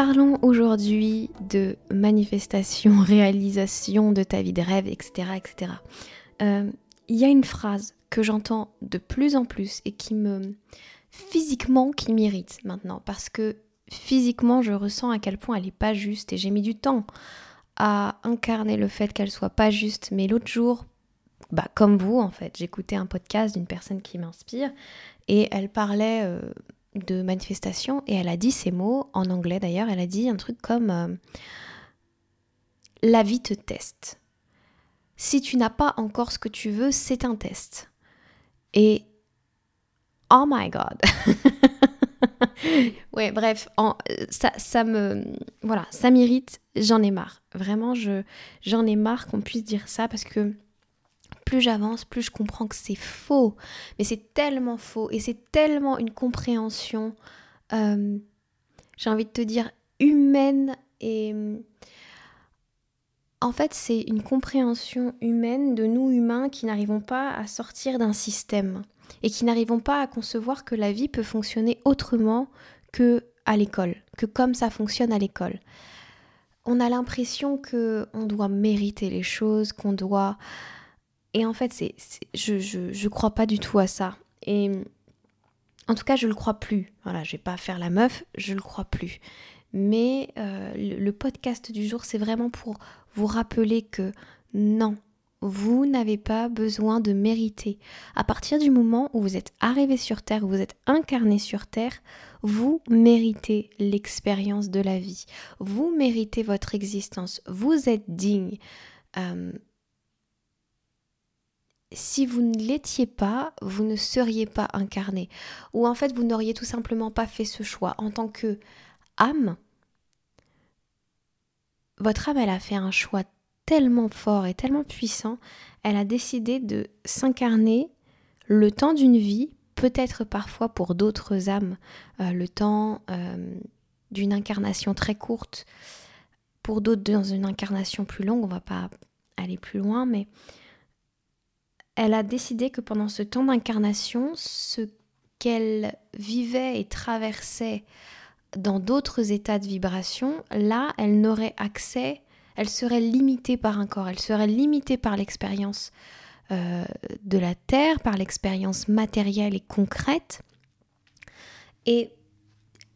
Parlons aujourd'hui de manifestation, réalisation de ta vie de rêve, etc. etc. Euh, il y a une phrase que j'entends de plus en plus et qui me physiquement qui m'irrite maintenant parce que physiquement je ressens à quel point elle n'est pas juste et j'ai mis du temps à incarner le fait qu'elle soit pas juste mais l'autre jour bah, comme vous en fait j'écoutais un podcast d'une personne qui m'inspire et elle parlait euh, de manifestation et elle a dit ces mots, en anglais d'ailleurs, elle a dit un truc comme euh, La vie te teste. Si tu n'as pas encore ce que tu veux, c'est un test. Et oh my god Ouais, bref, ça, ça me voilà, ça m'irrite, j'en ai marre. Vraiment, je j'en ai marre qu'on puisse dire ça parce que plus j'avance, plus je comprends que c'est faux. Mais c'est tellement faux et c'est tellement une compréhension, euh, j'ai envie de te dire, humaine et... En fait, c'est une compréhension humaine de nous humains qui n'arrivons pas à sortir d'un système et qui n'arrivons pas à concevoir que la vie peut fonctionner autrement que à l'école, que comme ça fonctionne à l'école. On a l'impression que on doit mériter les choses, qu'on doit et en fait, c'est, je, je, crois pas du tout à ça. Et en tout cas, je le crois plus. Voilà, je vais pas faire la meuf, je le crois plus. Mais euh, le, podcast du jour, c'est vraiment pour vous rappeler que non, vous n'avez pas besoin de mériter. À partir du moment où vous êtes arrivé sur Terre, où vous êtes incarné sur Terre, vous méritez l'expérience de la vie. Vous méritez votre existence. Vous êtes digne. Euh, si vous ne l'étiez pas, vous ne seriez pas incarné. Ou en fait, vous n'auriez tout simplement pas fait ce choix. En tant que âme, votre âme, elle a fait un choix tellement fort et tellement puissant, elle a décidé de s'incarner le temps d'une vie, peut-être parfois pour d'autres âmes, euh, le temps euh, d'une incarnation très courte, pour d'autres dans une incarnation plus longue, on va pas aller plus loin, mais elle a décidé que pendant ce temps d'incarnation, ce qu'elle vivait et traversait dans d'autres états de vibration, là, elle n'aurait accès, elle serait limitée par un corps, elle serait limitée par l'expérience euh, de la Terre, par l'expérience matérielle et concrète. Et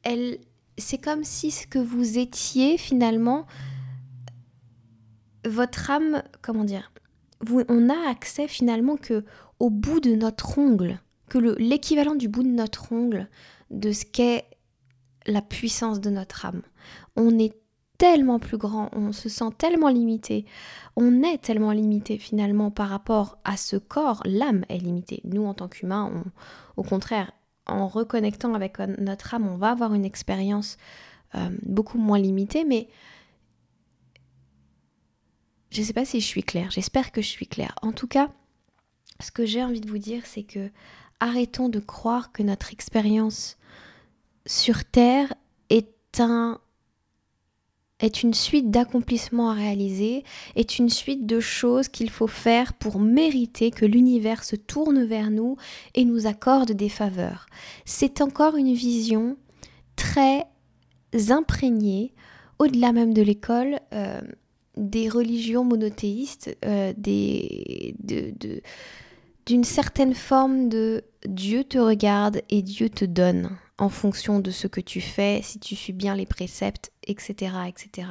elle, c'est comme si ce que vous étiez finalement, votre âme, comment dire, on a accès finalement que au bout de notre ongle, que l'équivalent du bout de notre ongle de ce qu'est la puissance de notre âme. On est tellement plus grand, on se sent tellement limité, on est tellement limité finalement par rapport à ce corps, l'âme est limitée. Nous en tant qu'humains, au contraire, en reconnectant avec notre âme, on va avoir une expérience euh, beaucoup moins limitée, mais je ne sais pas si je suis claire, j'espère que je suis claire. En tout cas, ce que j'ai envie de vous dire, c'est que arrêtons de croire que notre expérience sur Terre est un est une suite d'accomplissements à réaliser, est une suite de choses qu'il faut faire pour mériter que l'univers se tourne vers nous et nous accorde des faveurs. C'est encore une vision très imprégnée, au-delà même de l'école, euh, des religions monothéistes, euh, d'une certaine forme de Dieu te regarde et Dieu te donne. en fonction de ce que tu fais, si tu suis bien les préceptes, etc. etc.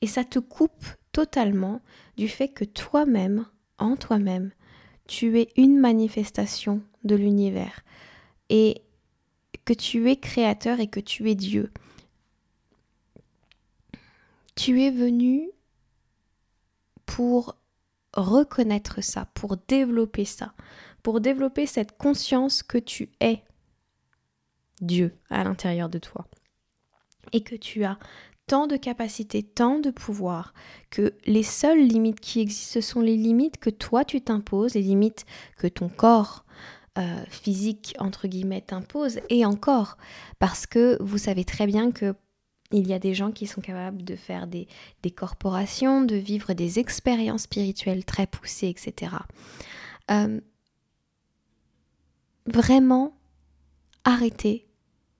Et ça te coupe totalement du fait que toi-même, en toi-même, tu es une manifestation de l'univers et que tu es créateur et que tu es Dieu. Tu es venu pour reconnaître ça, pour développer ça, pour développer cette conscience que tu es Dieu à l'intérieur de toi. Et que tu as tant de capacités, tant de pouvoir, que les seules limites qui existent, ce sont les limites que toi tu t'imposes, les limites que ton corps euh, physique, entre guillemets, t'impose, et encore, parce que vous savez très bien que il y a des gens qui sont capables de faire des, corporations, de vivre des expériences spirituelles très poussées, etc. Euh, vraiment, arrêtez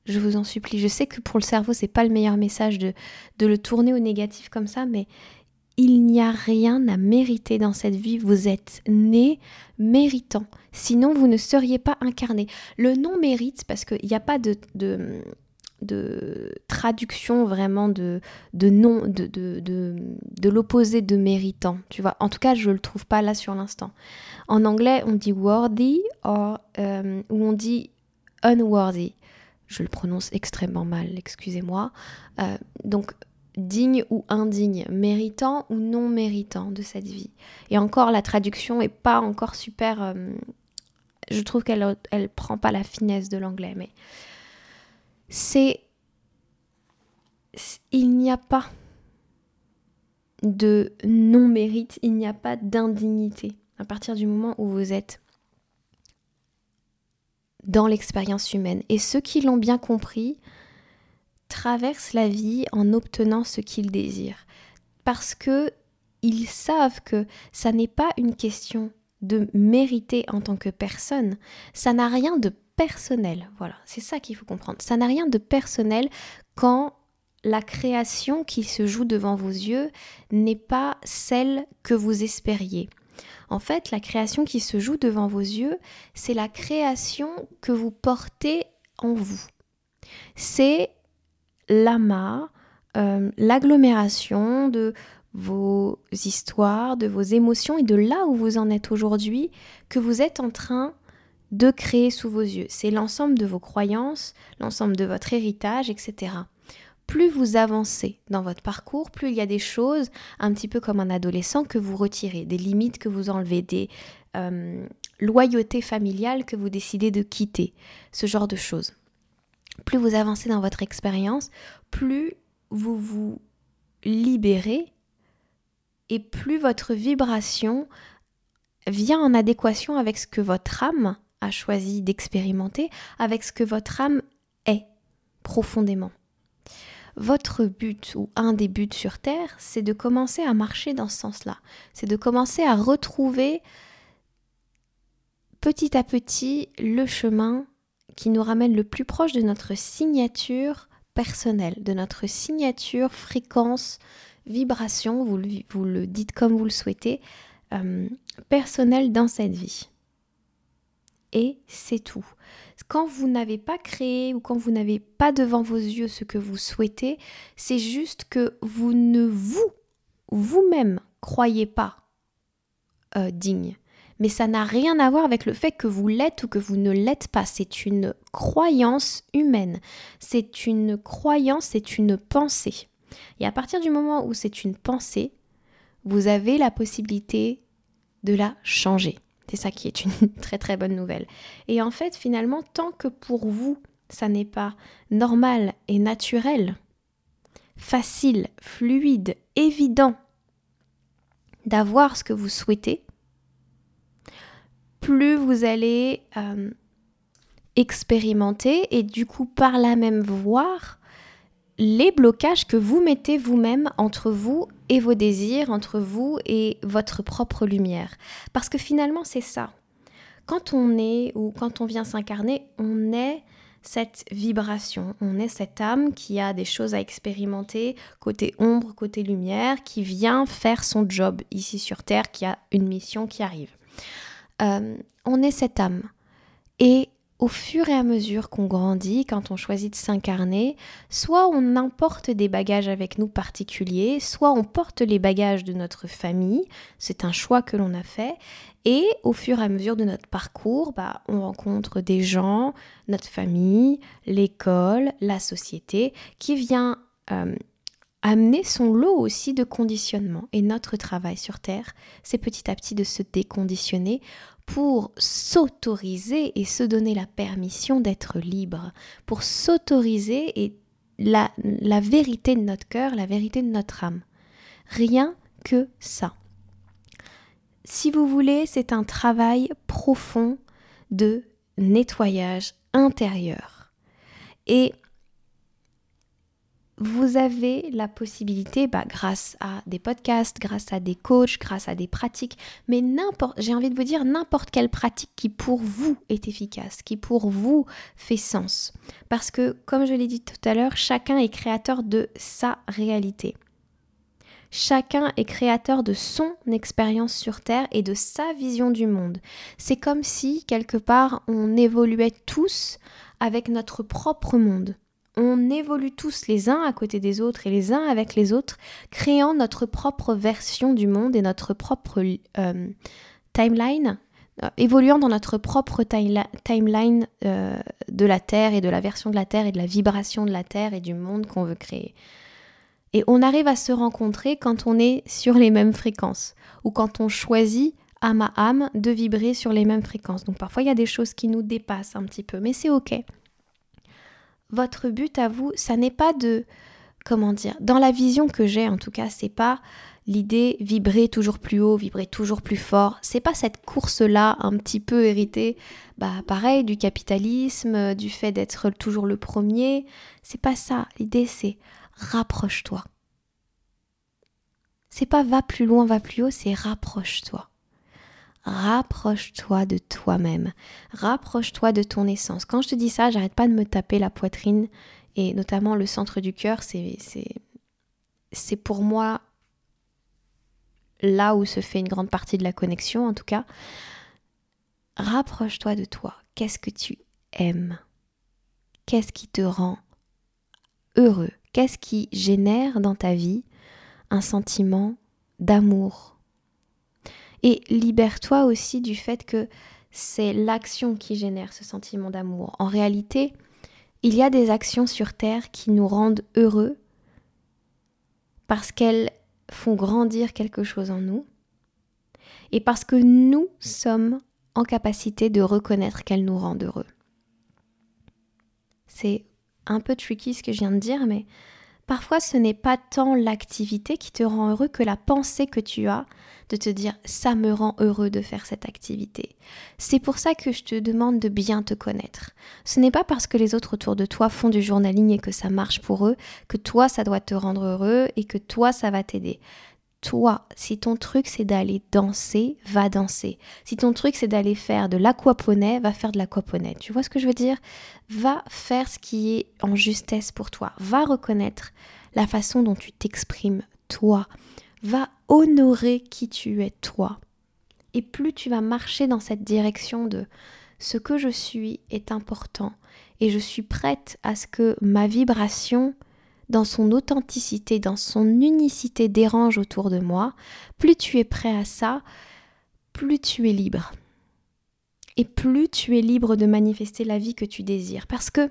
je vous en supplie. Je sais que pour le cerveau, c'est pas le meilleur message de, de le tourner au négatif comme ça, mais il n'y a rien à mériter dans cette vie. Vous êtes né méritant. Sinon, vous ne seriez pas incarné. Le nom mérite, parce qu'il n'y a pas de, de, traduction vraiment de, de nom, de, de, de, l'opposé de méritant. Tu vois, en tout cas, je ne le trouve pas là sur l'instant. En anglais, on dit worthy euh, ou on dit unworthy je le prononce extrêmement mal, excusez-moi. Euh, donc digne ou indigne, méritant ou non méritant de cette vie. Et encore, la traduction est pas encore super. Euh, je trouve qu'elle elle prend pas la finesse de l'anglais, mais c'est il n'y a pas de non mérite, il n'y a pas d'indignité à partir du moment où vous êtes dans l'expérience humaine. Et ceux qui l'ont bien compris traversent la vie en obtenant ce qu'ils désirent. Parce que ils savent que ça n'est pas une question de mériter en tant que personne, ça n'a rien de personnel. Voilà, c'est ça qu'il faut comprendre. Ça n'a rien de personnel quand la création qui se joue devant vos yeux n'est pas celle que vous espériez. En fait, la création qui se joue devant vos yeux, c'est la création que vous portez en vous. C'est l'amas, euh, l'agglomération de vos histoires, de vos émotions et de là où vous en êtes aujourd'hui que vous êtes en train de créer sous vos yeux. C'est l'ensemble de vos croyances, l'ensemble de votre héritage, etc plus vous avancez dans votre parcours, plus il y a des choses, un petit peu comme un adolescent, que vous retirez, des limites que vous enlevez, des euh, loyautés familiales que vous décidez de quitter, ce genre de choses. Plus vous avancez dans votre expérience, plus vous vous libérez et plus votre vibration vient en adéquation avec ce que votre âme a choisi d'expérimenter, avec ce que votre âme est profondément votre but ou un des buts sur Terre, c'est de commencer à marcher dans ce sens-là. C'est de commencer à retrouver petit à petit le chemin qui nous ramène le plus proche de notre signature personnelle, de notre signature fréquence, vibration, vous le, dites comme vous le souhaitez, euh, personnelle dans cette vie. Et c'est tout. Quand vous n'avez pas créé ou quand vous n'avez pas devant vos yeux ce que vous souhaitez, c'est juste que vous ne vous, vous-même, croyez pas euh, digne. Mais ça n'a rien à voir avec le fait que vous l'êtes ou que vous ne l'êtes pas. C'est une croyance humaine. C'est une croyance, c'est une pensée. Et à partir du moment où c'est une pensée, vous avez la possibilité de la changer. C'est ça qui est une très très bonne nouvelle. Et en fait, finalement, tant que pour vous, ça n'est pas normal et naturel, facile, fluide, évident d'avoir ce que vous souhaitez, plus vous allez euh, expérimenter et du coup par là même voir les blocages que vous mettez vous-même entre vous et vos désirs, entre vous et votre propre lumière. Parce que finalement, c'est ça. Quand on est ou quand on vient s'incarner, on est cette vibration, on est cette âme qui a des choses à expérimenter, côté ombre, côté lumière, qui vient faire son job ici sur Terre, qui a une mission qui arrive. Euh, on est cette âme. Et au fur et à mesure qu'on grandit, quand on choisit de s'incarner, soit on importe des bagages avec nous particuliers, soit on porte les bagages de notre famille, c'est un choix que l'on a fait, et au fur et à mesure de notre parcours, bah, on rencontre des gens, notre famille, l'école, la société, qui vient euh, amener son lot aussi de conditionnement. Et notre travail sur Terre, c'est petit à petit de se déconditionner pour s'autoriser et se donner la permission d'être libre, pour s'autoriser et la, vérité de notre cœur, la vérité de notre âme. Rien que ça. Si vous voulez, c'est un travail profond de nettoyage intérieur. Et vous avez la possibilité, bah, grâce à des podcasts, grâce à des coachs, grâce à des pratiques, mais n'importe, j'ai envie de vous dire n'importe quelle pratique qui pour vous est efficace, qui pour vous fait sens. Parce que, comme je l'ai dit tout à l'heure, chacun est créateur de sa réalité. Chacun est créateur de son expérience sur Terre et de sa vision du monde. C'est comme si, quelque part, on évoluait tous avec notre propre monde on évolue tous les uns à côté des autres et les uns avec les autres, créant notre propre version du monde et notre propre euh, timeline, euh, évoluant dans notre propre timeline euh, de la Terre et de la version de la Terre et de la vibration de la Terre et du monde qu'on veut créer. Et on arrive à se rencontrer quand on est sur les mêmes fréquences ou quand on choisit âme à âme de vibrer sur les mêmes fréquences. Donc parfois il y a des choses qui nous dépassent un petit peu, mais c'est ok votre but à vous, ça n'est pas de comment dire, dans la vision que j'ai en tout cas, c'est pas l'idée vibrer toujours plus haut, vibrer toujours plus fort. C'est pas cette course-là un petit peu héritée, bah pareil, du capitalisme, du fait d'être toujours le premier. C'est pas ça. L'idée c'est rapproche-toi. C'est pas va plus loin, va plus haut, c'est rapproche-toi rapproche-toi de toi-même, rapproche-toi de ton essence. Quand je te dis ça, j'arrête pas de me taper la poitrine et notamment le centre du cœur, c'est pour moi là où se fait une grande partie de la connexion en tout cas. Rapproche-toi de toi. Qu'est-ce que tu aimes? Qu'est-ce qui te rend heureux? Qu'est-ce qui génère dans ta vie un sentiment d'amour, et libère-toi aussi du fait que c'est l'action qui génère ce sentiment d'amour. En réalité, il y a des actions sur Terre qui nous rendent heureux parce qu'elles font grandir quelque chose en nous et parce que nous sommes en capacité de reconnaître qu'elles nous rendent heureux. C'est un peu tricky ce que je viens de dire, mais Parfois, ce n'est pas tant l'activité qui te rend heureux que la pensée que tu as de te dire ça me rend heureux de faire cette activité. C'est pour ça que je te demande de bien te connaître. Ce n'est pas parce que les autres autour de toi font du journaling et que ça marche pour eux que toi ça doit te rendre heureux et que toi ça va t'aider toi, si ton truc c'est d'aller danser, va danser. Si ton truc c'est d'aller faire de l'aquaponais, va faire de l'aquaponais. Tu vois ce que je veux dire? Va faire ce qui est en justesse pour toi. Va reconnaître la façon dont tu t'exprimes toi. Va honorer qui tu es toi. Et plus tu vas marcher dans cette direction de ce que je suis est important et je suis prête à ce que ma vibration dans son authenticité, dans son unicité dérange autour de moi, plus tu es prêt à ça, plus tu es libre. Et plus tu es libre de manifester la vie que tu désires. Parce que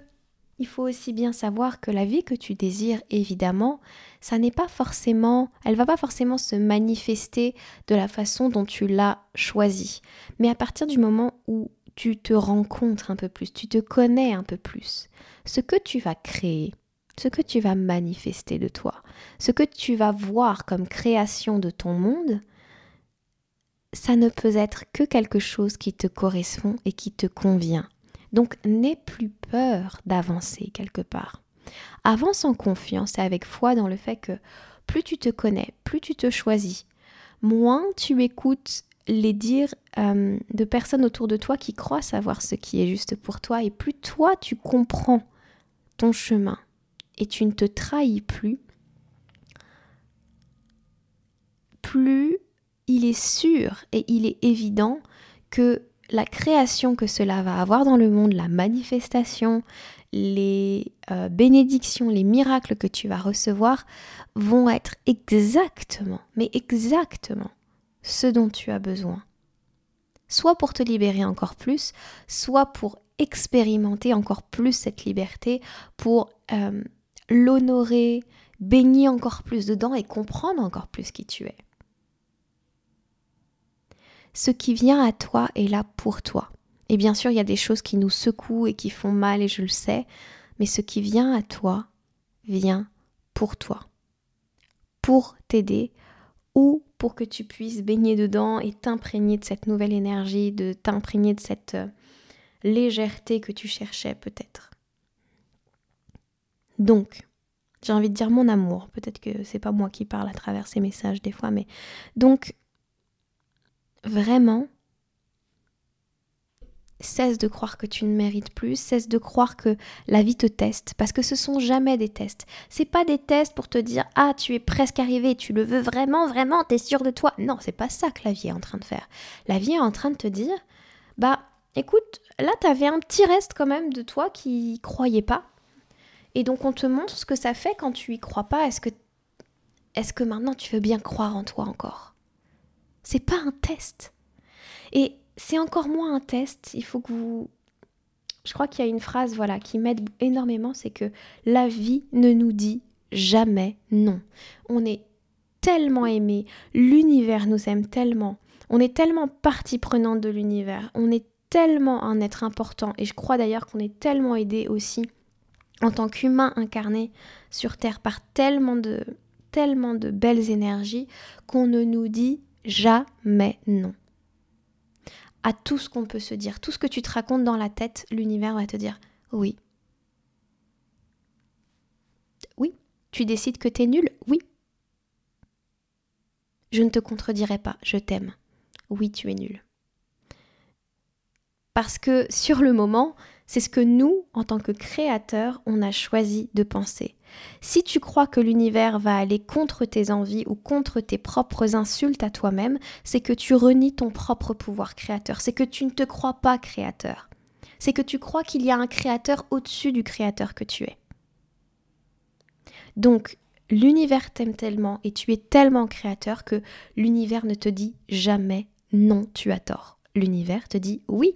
il faut aussi bien savoir que la vie que tu désires, évidemment, ça n'est pas forcément, elle va pas forcément se manifester de la façon dont tu l'as choisie. Mais à partir du moment où tu te rencontres un peu plus, tu te connais un peu plus, ce que tu vas créer, ce que tu vas manifester de toi, ce que tu vas voir comme création de ton monde, ça ne peut être que quelque chose qui te correspond et qui te convient. Donc n'aie plus peur d'avancer quelque part. Avance en confiance et avec foi dans le fait que plus tu te connais, plus tu te choisis, moins tu écoutes les dires euh, de personnes autour de toi qui croient savoir ce qui est juste pour toi et plus toi tu comprends ton chemin, et tu ne te trahis plus, plus il est sûr et il est évident que la création que cela va avoir dans le monde, la manifestation, les euh, bénédictions, les miracles que tu vas recevoir vont être exactement, mais exactement ce dont tu as besoin. Soit pour te libérer encore plus, soit pour expérimenter encore plus cette liberté, pour euh, l'honorer, baigner encore plus dedans et comprendre encore plus qui tu es. Ce qui vient à toi est là pour toi. Et bien sûr, il y a des choses qui nous secouent et qui font mal, et je le sais, mais ce qui vient à toi vient pour toi, pour t'aider ou pour que tu puisses baigner dedans et t'imprégner de cette nouvelle énergie, de t'imprégner de cette euh, légèreté que tu cherchais peut-être. Donc, j'ai envie de dire mon amour, peut-être que c'est pas moi qui parle à travers ces messages des fois, mais donc vraiment Cesse de croire que tu ne mérites plus, cesse de croire que la vie te teste, parce que ce sont jamais des tests. C'est pas des tests pour te dire ah tu es presque arrivé, tu le veux vraiment, vraiment, t'es sûr de toi. Non, c'est pas ça que la vie est en train de faire. La vie est en train de te dire bah écoute, là t'avais un petit reste quand même de toi qui croyait pas, et donc on te montre ce que ça fait quand tu y crois pas. Est-ce que est-ce que maintenant tu veux bien croire en toi encore? C'est pas un test. Et c'est encore moins un test. Il faut que vous. Je crois qu'il y a une phrase voilà qui m'aide énormément, c'est que la vie ne nous dit jamais non. On est tellement aimé, l'univers nous aime tellement, on est tellement partie prenante de l'univers, on est tellement un être important et je crois d'ailleurs qu'on est tellement aidé aussi en tant qu'humain incarné sur terre par tellement de belles énergies qu'on ne nous dit jamais non à tout ce qu'on peut se dire. Tout ce que tu te racontes dans la tête, l'univers va te dire oui. Oui. Tu décides que t'es nul Oui. Je ne te contredirai pas, je t'aime. Oui, tu es nul. Parce que sur le moment, c'est ce que nous, en tant que créateurs, on a choisi de penser. Si tu crois que l'univers va aller contre tes envies ou contre tes propres insultes à toi-même, c'est que tu renies ton propre pouvoir créateur, c'est que tu ne te crois pas créateur. C'est que tu crois qu'il y a un créateur au-dessus du créateur que tu es. Donc, l'univers t'aime tellement et tu es tellement créateur que l'univers ne te dit jamais non, tu as tort. L'univers te dit oui,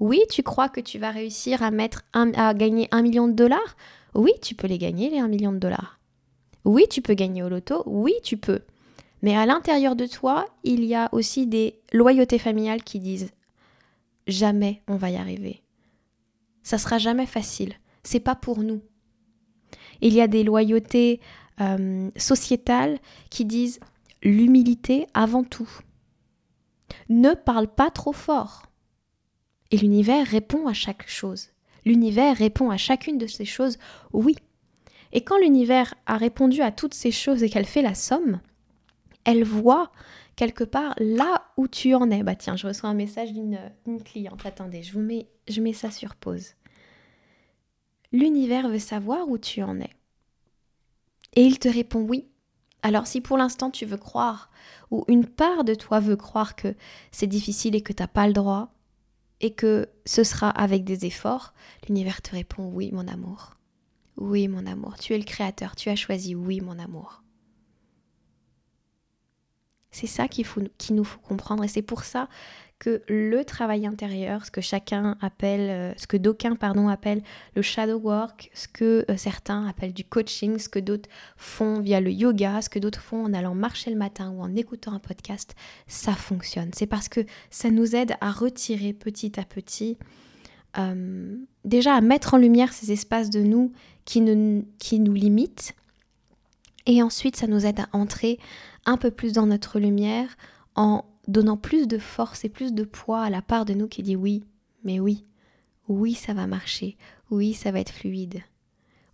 oui, tu crois que tu vas réussir à, mettre à gagner un million de dollars? Oui, tu peux les gagner, les un million de dollars. Oui, tu peux gagner au loto. Oui, tu peux. Mais à l'intérieur de toi, il y a aussi des loyautés familiales qui disent jamais on va y arriver. Ça sera jamais facile. C'est pas pour nous. Il y a des loyautés euh, sociétales qui disent l'humilité avant tout. Ne parle pas trop fort. Et l'univers répond à chaque chose. L'univers répond à chacune de ces choses oui. Et quand l'univers a répondu à toutes ces choses et qu'elle fait la somme, elle voit quelque part là où tu en es. Bah tiens, je reçois un message d'une cliente. Attendez, je vous mets, je mets ça sur pause. L'univers veut savoir où tu en es. Et il te répond oui. Alors si pour l'instant tu veux croire, ou une part de toi veut croire que c'est difficile et que tu n'as pas le droit, et que ce sera avec des efforts, l'univers te répond oui mon amour. Oui mon amour, tu es le créateur, tu as choisi oui mon amour. C'est ça qu'il nous faut comprendre et c'est pour ça que le travail intérieur, ce que chacun appelle, euh, ce que d'aucuns pardon appellent le shadow work, ce que euh, certains appellent du coaching, ce que d'autres font via le yoga, ce que d'autres font en allant marcher le matin ou en écoutant un podcast, ça fonctionne. C'est parce que ça nous aide à retirer petit à petit, euh, déjà à mettre en lumière ces espaces de nous qui, qui nous limitent, et ensuite ça nous aide à entrer un peu plus dans notre lumière en donnant plus de force et plus de poids à la part de nous qui dit oui, mais oui, oui, ça va marcher, oui, ça va être fluide.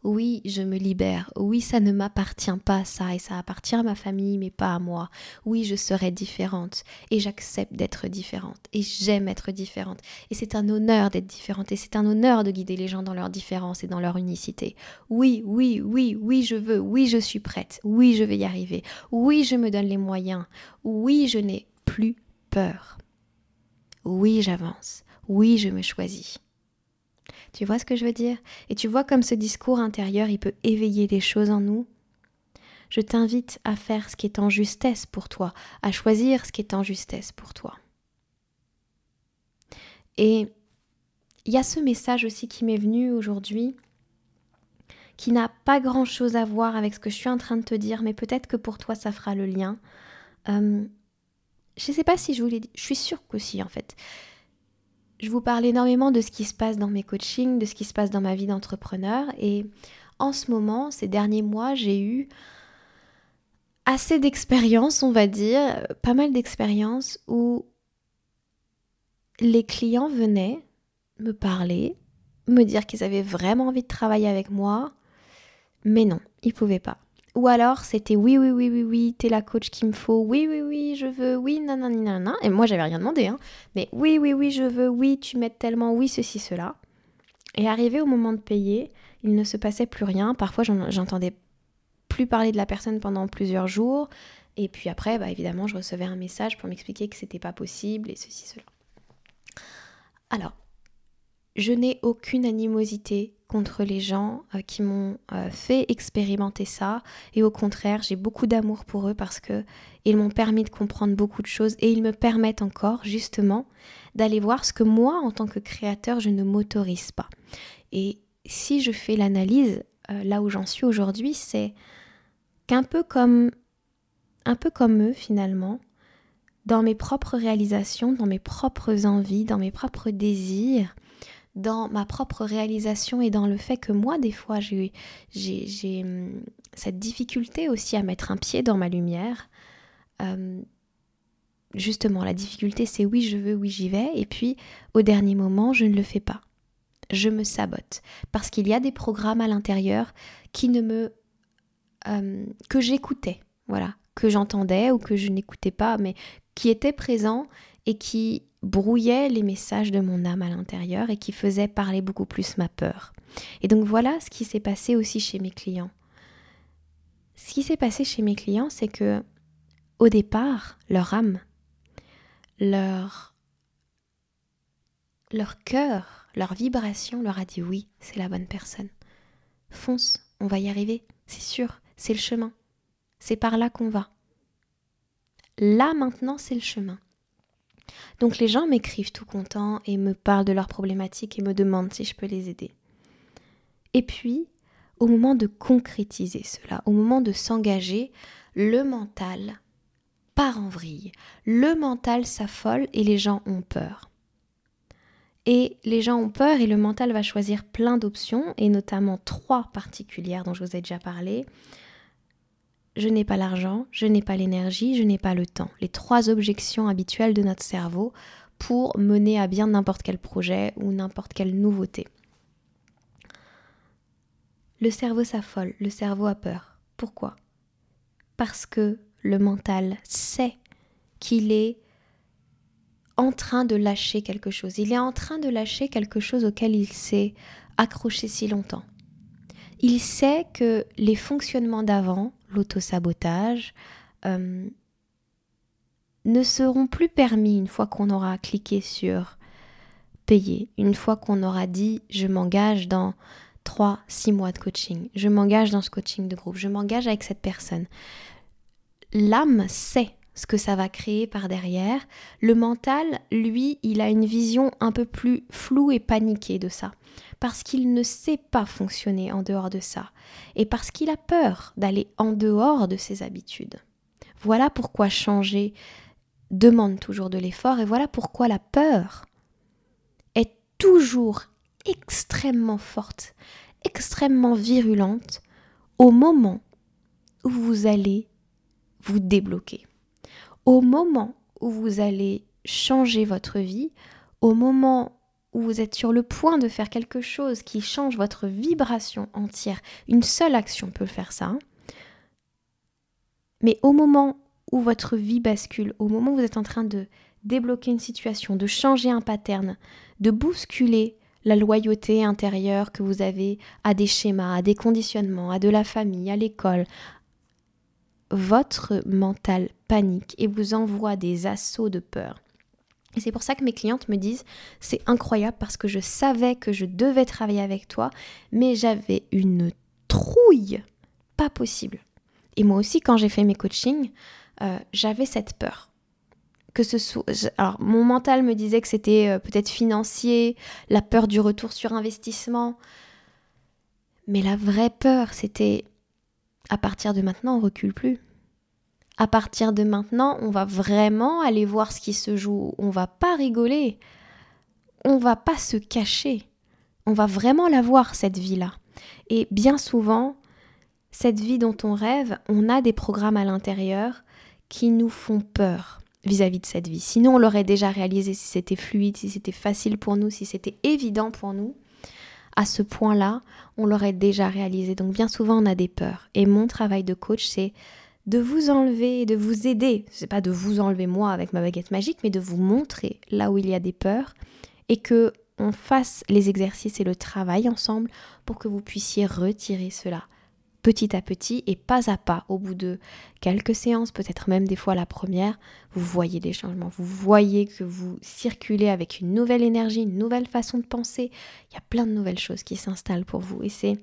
Oui, je me libère. Oui, ça ne m'appartient pas ça et ça appartient à ma famille mais pas à moi. Oui, je serai différente et j'accepte d'être différente et j'aime être différente et c'est un honneur d'être différente et c'est un honneur de guider les gens dans leur différence et dans leur unicité. Oui, oui, oui, oui, je veux. Oui, je suis prête. Oui, je vais y arriver. Oui, je me donne les moyens. Oui, je n'ai plus peur. Oui, j'avance. Oui, je me choisis. Tu vois ce que je veux dire? Et tu vois comme ce discours intérieur, il peut éveiller des choses en nous? Je t'invite à faire ce qui est en justesse pour toi, à choisir ce qui est en justesse pour toi. Et il y a ce message aussi qui m'est venu aujourd'hui, qui n'a pas grand-chose à voir avec ce que je suis en train de te dire, mais peut-être que pour toi ça fera le lien. Euh, je ne sais pas si je vous l'ai dit, je suis sûre qu'aussi en fait. Je vous parle énormément de ce qui se passe dans mes coachings, de ce qui se passe dans ma vie d'entrepreneur, et en ce moment, ces derniers mois, j'ai eu assez d'expérience, on va dire, pas mal d'expériences où les clients venaient me parler, me dire qu'ils avaient vraiment envie de travailler avec moi, mais non, ils pouvaient pas. Ou alors c'était oui, oui, oui, oui, oui, t'es la coach qu'il me faut, oui, oui, oui, je veux, oui, non, non. Et moi j'avais rien demandé, hein. Mais oui, oui, oui, je veux, oui, tu m'aides tellement, oui, ceci, cela. Et arrivé au moment de payer, il ne se passait plus rien. Parfois j'entendais plus parler de la personne pendant plusieurs jours. Et puis après, bah, évidemment, je recevais un message pour m'expliquer que c'était pas possible et ceci, cela. Alors, je n'ai aucune animosité contre les gens euh, qui m'ont euh, fait expérimenter ça. Et au contraire j'ai beaucoup d'amour pour eux parce que ils m'ont permis de comprendre beaucoup de choses et ils me permettent encore justement d'aller voir ce que moi en tant que créateur je ne m'autorise pas. Et si je fais l'analyse euh, là où j'en suis aujourd'hui c'est qu'un peu comme un peu comme eux finalement dans mes propres réalisations, dans mes propres envies, dans mes propres désirs, dans ma propre réalisation et dans le fait que moi, des fois, j'ai hum, cette difficulté aussi à mettre un pied dans ma lumière. Hum, justement, la difficulté, c'est oui, je veux, oui, j'y vais. Et puis, au dernier moment, je ne le fais pas. Je me sabote. Parce qu'il y a des programmes à l'intérieur qui ne me. Hum, que j'écoutais. Voilà. Que j'entendais ou que je n'écoutais pas, mais qui étaient présents et qui brouillait les messages de mon âme à l'intérieur et qui faisait parler beaucoup plus ma peur. Et donc voilà ce qui s'est passé aussi chez mes clients. Ce qui s'est passé chez mes clients, c'est que au départ, leur âme, leur leur cœur, leur vibration leur a dit oui, c'est la bonne personne. Fonce, on va y arriver, c'est sûr, c'est le chemin. C'est par là qu'on va. Là maintenant, c'est le chemin. Donc les gens m'écrivent tout contents et me parlent de leurs problématiques et me demandent si je peux les aider. Et puis, au moment de concrétiser cela, au moment de s'engager, le mental part en vrille. Le mental s'affole et les gens ont peur. Et les gens ont peur et le mental va choisir plein d'options, et notamment trois particulières dont je vous ai déjà parlé je n'ai pas l'argent, je n'ai pas l'énergie, je n'ai pas le temps. Les trois objections habituelles de notre cerveau pour mener à bien n'importe quel projet ou n'importe quelle nouveauté. Le cerveau s'affole, le cerveau a peur. Pourquoi? Parce que le mental sait qu'il est en train de lâcher quelque chose. Il est en train de lâcher quelque chose auquel il s'est accroché si longtemps. Il sait que les fonctionnements d'avant, l'autosabotage, euh, ne seront plus permis une fois qu'on aura cliqué sur payer, une fois qu'on aura dit je m'engage dans 3, 6 mois de coaching, je m'engage dans ce coaching de groupe, je m'engage avec cette personne. L'âme sait ce que ça va créer par derrière. Le mental, lui, il a une vision un peu plus floue et paniquée de ça parce qu'il ne sait pas fonctionner en dehors de ça, et parce qu'il a peur d'aller en dehors de ses habitudes. Voilà pourquoi changer demande toujours de l'effort, et voilà pourquoi la peur est toujours extrêmement forte, extrêmement virulente au moment où vous allez vous débloquer, au moment où vous allez changer votre vie, au moment où vous êtes sur le point de faire quelque chose qui change votre vibration entière, une seule action peut faire ça. Mais au moment où votre vie bascule, au moment où vous êtes en train de débloquer une situation, de changer un pattern, de bousculer la loyauté intérieure que vous avez à des schémas, à des conditionnements, à de la famille, à l'école, votre mental panique et vous envoie des assauts de peur. Et c'est pour ça que mes clientes me disent c'est incroyable parce que je savais que je devais travailler avec toi, mais j'avais une trouille pas possible. Et moi aussi, quand j'ai fait mes coachings, euh, j'avais cette peur. Que ce soit, alors, mon mental me disait que c'était euh, peut-être financier, la peur du retour sur investissement. Mais la vraie peur, c'était à partir de maintenant, on recule plus à partir de maintenant, on va vraiment aller voir ce qui se joue. On va pas rigoler. On va pas se cacher. On va vraiment la voir, cette vie-là. Et bien souvent, cette vie dont on rêve, on a des programmes à l'intérieur qui nous font peur vis-à-vis de cette vie. Sinon, on l'aurait déjà réalisé si c'était fluide, si c'était facile pour nous, si c'était évident pour nous. À ce point-là, on l'aurait déjà réalisé. Donc bien souvent, on a des peurs. Et mon travail de coach, c'est de vous enlever, de vous aider. C'est pas de vous enlever moi avec ma baguette magique, mais de vous montrer là où il y a des peurs et que on fasse les exercices et le travail ensemble pour que vous puissiez retirer cela petit à petit et pas à pas au bout de quelques séances, peut-être même des fois la première, vous voyez des changements, vous voyez que vous circulez avec une nouvelle énergie, une nouvelle façon de penser, il y a plein de nouvelles choses qui s'installent pour vous et c'est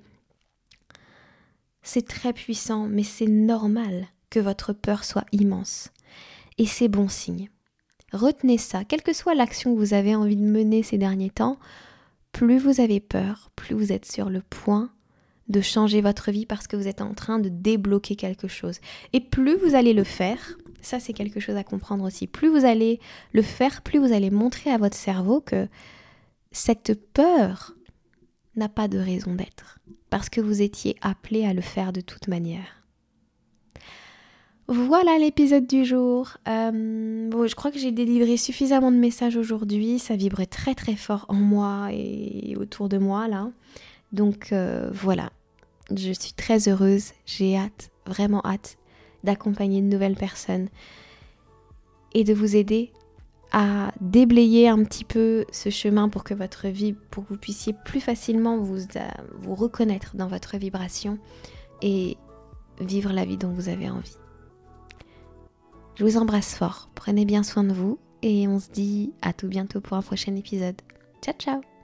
c'est très puissant, mais c'est normal que votre peur soit immense. Et c'est bon signe. Retenez ça, quelle que soit l'action que vous avez envie de mener ces derniers temps, plus vous avez peur, plus vous êtes sur le point de changer votre vie parce que vous êtes en train de débloquer quelque chose. Et plus vous allez le faire, ça c'est quelque chose à comprendre aussi, plus vous allez le faire, plus vous allez montrer à votre cerveau que cette peur n'a pas de raison d'être parce que vous étiez appelé à le faire de toute manière. Voilà l'épisode du jour. Euh, bon, je crois que j'ai délivré suffisamment de messages aujourd'hui. Ça vibrait très très fort en moi et autour de moi là. Donc euh, voilà, je suis très heureuse. J'ai hâte, vraiment hâte, d'accompagner de nouvelles personnes et de vous aider à déblayer un petit peu ce chemin pour que votre vie, pour que vous puissiez plus facilement vous, euh, vous reconnaître dans votre vibration et vivre la vie dont vous avez envie. Je vous embrasse fort, prenez bien soin de vous et on se dit à tout bientôt pour un prochain épisode. Ciao ciao